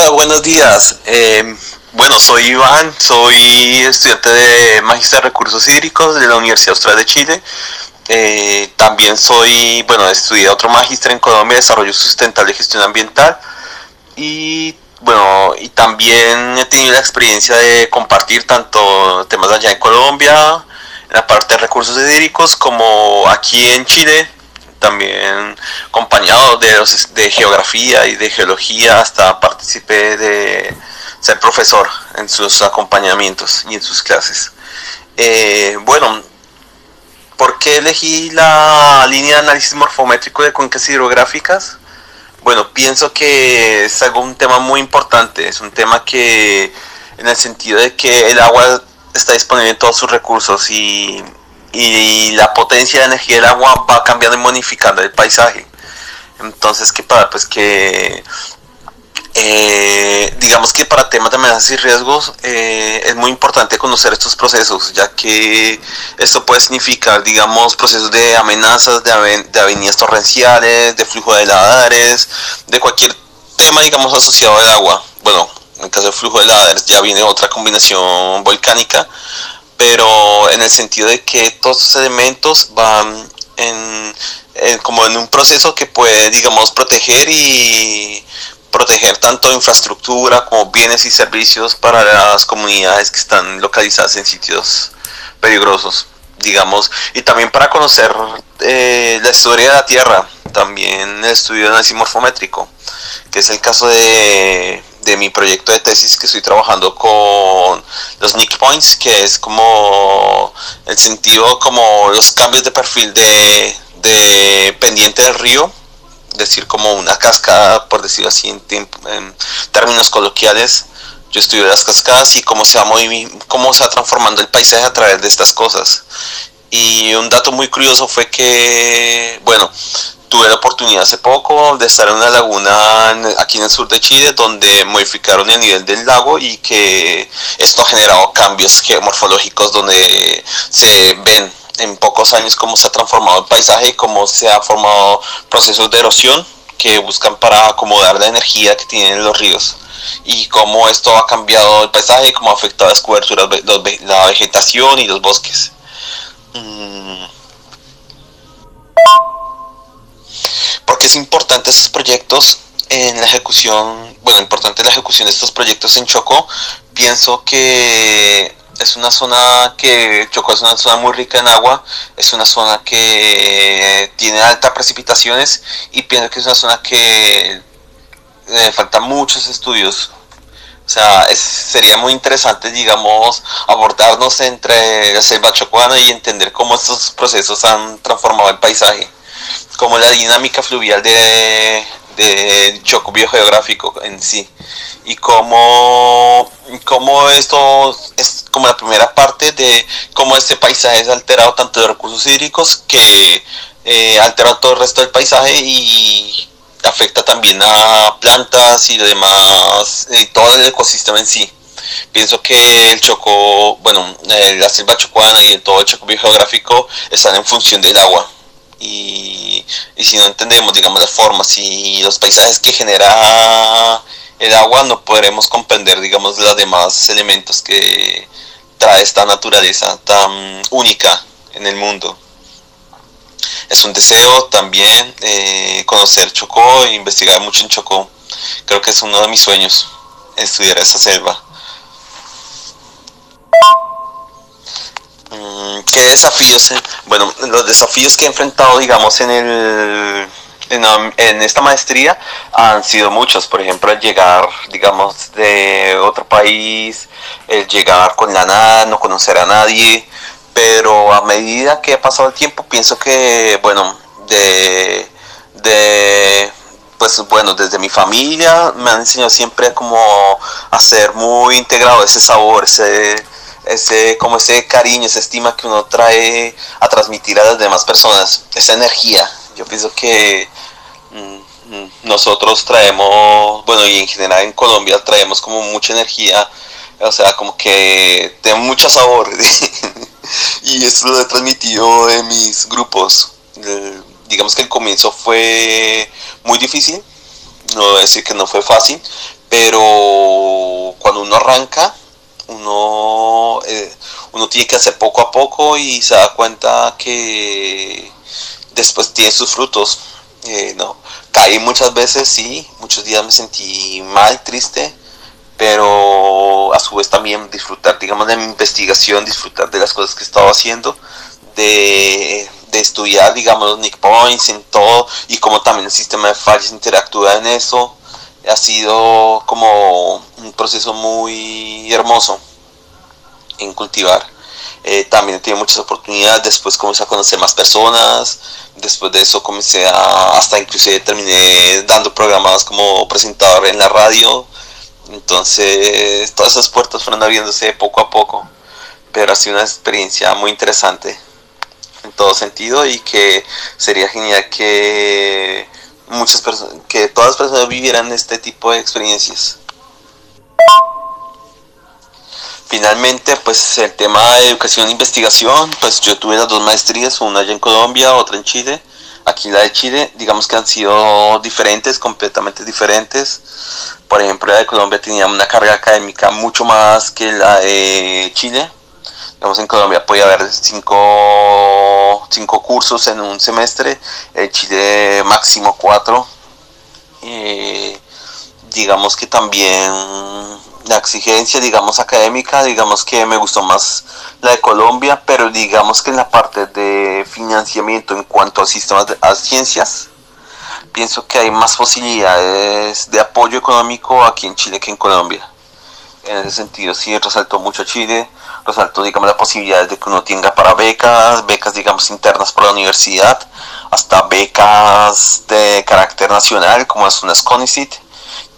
Hola, buenos días. Eh, bueno, soy Iván, soy estudiante de Magister de Recursos Hídricos de la Universidad Austral de Chile. Eh, también soy, bueno, estudié otro Magister en Colombia, Desarrollo Sustentable y Gestión Ambiental. Y bueno, y también he tenido la experiencia de compartir tanto temas allá en Colombia, en la parte de recursos hídricos, como aquí en Chile, también acompañado de, de geografía y de geología, hasta participé de ser profesor en sus acompañamientos y en sus clases. Eh, bueno, ¿por qué elegí la línea de análisis morfométrico de cuencas hidrográficas? Bueno, pienso que es algo, un tema muy importante, es un tema que en el sentido de que el agua está disponible en todos sus recursos y y la potencia de energía del agua va cambiando y modificando el paisaje. Entonces, ¿qué pasa? Pues que eh, digamos que para temas de amenazas y riesgos eh, es muy importante conocer estos procesos, ya que esto puede significar, digamos, procesos de amenazas, de, de avenidas torrenciales, de flujo de ladares, de cualquier tema, digamos, asociado al agua. Bueno, en caso del flujo de ladares ya viene otra combinación volcánica, pero en el sentido de que todos estos elementos van en, como en un proceso que puede, digamos, proteger y proteger tanto infraestructura como bienes y servicios para las comunidades que están localizadas en sitios peligrosos, digamos, y también para conocer eh, la historia de la Tierra, también el estudio de análisis morfométrico, que es el caso de de mi proyecto de tesis que estoy trabajando con los nick points, que es como el sentido como los cambios de perfil de, de pendiente del río, decir, como una cascada, por decirlo así en, términos coloquiales. Yo estudio las cascadas y cómo se, va cómo se va transformando el paisaje a través de estas cosas. Y un dato muy curioso fue que, bueno, tuve la oportunidad hace poco de estar en una laguna aquí en el sur de Chile donde modificaron el nivel del lago y que esto ha generado cambios geomorfológicos donde se ven en pocos años cómo se ha transformado el paisaje y cómo se ha formado procesos de erosión que buscan para acomodar la energía que tienen los ríos y cómo esto ha cambiado el paisaje y cómo ha afectado las coberturas, la vegetación y los bosques. Mm. porque es importante estos proyectos en la ejecución, bueno, importante la ejecución de estos proyectos en Chocó, pienso que es una zona que Chocó es una zona muy rica en agua, es una zona que tiene altas precipitaciones y pienso que es una zona que le faltan muchos estudios. O sea, sería muy interesante, digamos, abordarnos entre la selva chocuana y entender cómo estos procesos han transformado el paisaje como la dinámica fluvial de, de choco biogeográfico en sí. Y como, como esto es como la primera parte de cómo este paisaje es alterado tanto de recursos hídricos que eh, altera todo el resto del paisaje y afecta también a plantas y demás y todo el ecosistema en sí. Pienso que el choco bueno eh, la selva chocuana y todo el choco biogeográfico están en función del agua y, si no entendemos, digamos, las formas y los paisajes que genera el agua, no podremos comprender, digamos, los demás elementos que trae esta naturaleza tan única en el mundo. Es un deseo también eh, conocer Chocó e investigar mucho en Chocó. Creo que es uno de mis sueños, estudiar esa selva. Mm, ¿Qué desafíos? Bueno, los desafíos que he enfrentado, digamos, en el en, esta maestría han sido muchos. Por ejemplo, el llegar, digamos, de otro país, el llegar con la nada, no conocer a nadie. Pero a medida que ha pasado el tiempo, pienso que, bueno, de, de pues bueno, desde mi familia me han enseñado siempre como a ser muy integrado ese sabor, ese ese, como ese cariño, esa estima que uno trae a transmitir a las demás personas, esa energía. Yo pienso que mm, mm, nosotros traemos, bueno, y en general en Colombia traemos como mucha energía, o sea, como que tenemos mucho sabor. y eso lo he transmitido en mis grupos. digamos que el comienzo fue muy difícil, no decir que no fue fácil, pero cuando uno arranca, uno, eh, uno tiene que hacer poco a poco y se da cuenta que después tiene sus frutos. Eh, no, caí muchas veces, sí, muchos días me sentí mal, triste, pero a su vez también disfrutar, digamos, de mi investigación, disfrutar de las cosas que estaba haciendo, de, de estudiar, digamos, los nick points en todo y cómo también el sistema de fallas interactúa en eso. Ha sido como un proceso muy hermoso en cultivar. Eh, también tenido muchas oportunidades, después comencé a conocer más personas, después de eso comencé a, hasta inclusive terminé dando programas como presentador en la radio, entonces todas esas puertas fueron abriéndose poco a poco, pero ha sido una experiencia muy interesante en todo sentido y que sería genial que muchas personas, que todas las personas vivieran este tipo de experiencias. Finalmente, pues el tema de educación e investigación, pues yo tuve las dos maestrías, una allá en Colombia, otra en Chile. Aquí la de Chile, digamos que han sido diferentes, completamente diferentes. Por ejemplo, la de Colombia tenía una carga académica mucho más que la de Chile. Digamos, en Colombia podía haber cinco, cinco cursos en un semestre, en Chile máximo cuatro. digamos que también la exigencia, digamos, académica, digamos que me gustó más la de Colombia, pero digamos que en la parte de financiamiento en cuanto a sistemas de a ciencias, pienso que hay más posibilidades de apoyo económico aquí en Chile que en Colombia. En ese sentido, sí, resaltó mucho Chile, resaltó, digamos, la posibilidad de que uno tenga para becas, becas, digamos, internas por la universidad, hasta becas de carácter nacional, como es una SCONICIT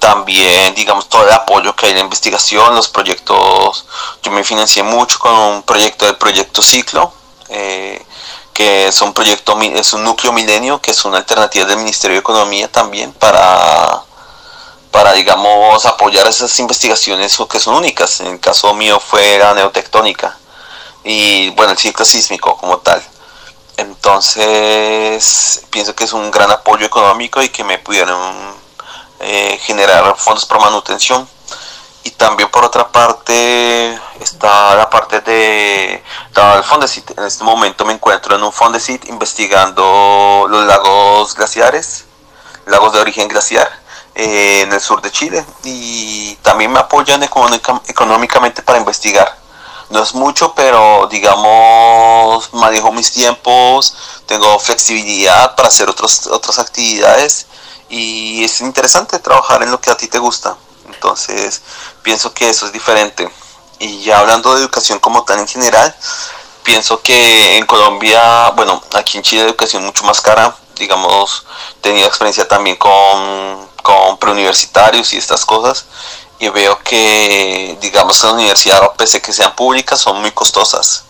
también, digamos, todo el apoyo que hay en la investigación, los proyectos, yo me financié mucho con un proyecto del proyecto Ciclo, eh, que es un proyecto, es un núcleo milenio, que es una alternativa del Ministerio de Economía también para, para digamos, apoyar esas investigaciones que son únicas. En el caso mío fue la neotectónica y, bueno, el ciclo sísmico como tal. Entonces, pienso que es un gran apoyo económico y que me pudieron eh, generar fondos para manutención y también por otra parte está la parte de el Fondesit. En este momento me encuentro en un Fondesit investigando los lagos glaciares, lagos de origen glaciar eh, en el sur de Chile y también me apoyan económicamente para investigar. No es mucho, pero digamos manejo mis tiempos, tengo flexibilidad para hacer otros, otras actividades y es interesante trabajar en lo que a ti te gusta. Entonces, pienso que eso es diferente. Y ya hablando de educación como tal en general, pienso que en Colombia, bueno, aquí en Chile educación mucho más cara, digamos, he tenido experiencia también con, con preuniversitarios y estas cosas, y veo que, digamos, que las universidades, pese que sean públicas, son muy costosas.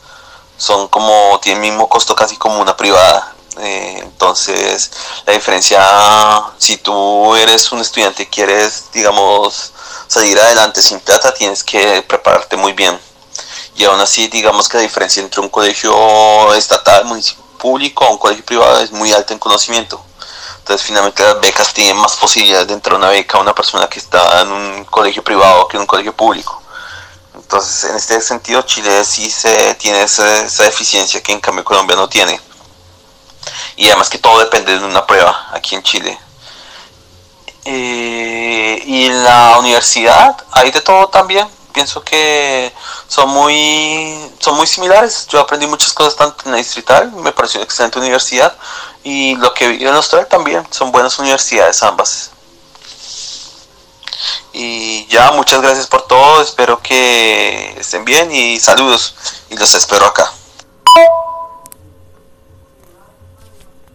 Son como, tienen el mismo costo casi como una privada. Eh, entonces, la diferencia, si tú eres un estudiante y quieres, digamos, salir adelante sin plata, tienes que prepararte muy bien. Y aún así, digamos que la diferencia entre un colegio estatal, público, o un colegio privado es muy alta en conocimiento. Entonces, finalmente las becas tienen más posibilidades de entrar a una beca a una persona que está en un colegio privado que en un colegio público. Entonces, en este sentido, Chile sí se tiene esa, esa deficiencia que en cambio Colombia no tiene y además que todo depende de una prueba aquí en Chile. Eh, y en la universidad hay de todo también. Pienso que son muy, son muy similares. Yo aprendí muchas cosas tanto en la distrital, me pareció una excelente universidad. Y lo que vi en Austral también, son buenas universidades ambas. Y ya, muchas gracias por todo, espero que estén bien y saludos y los espero acá.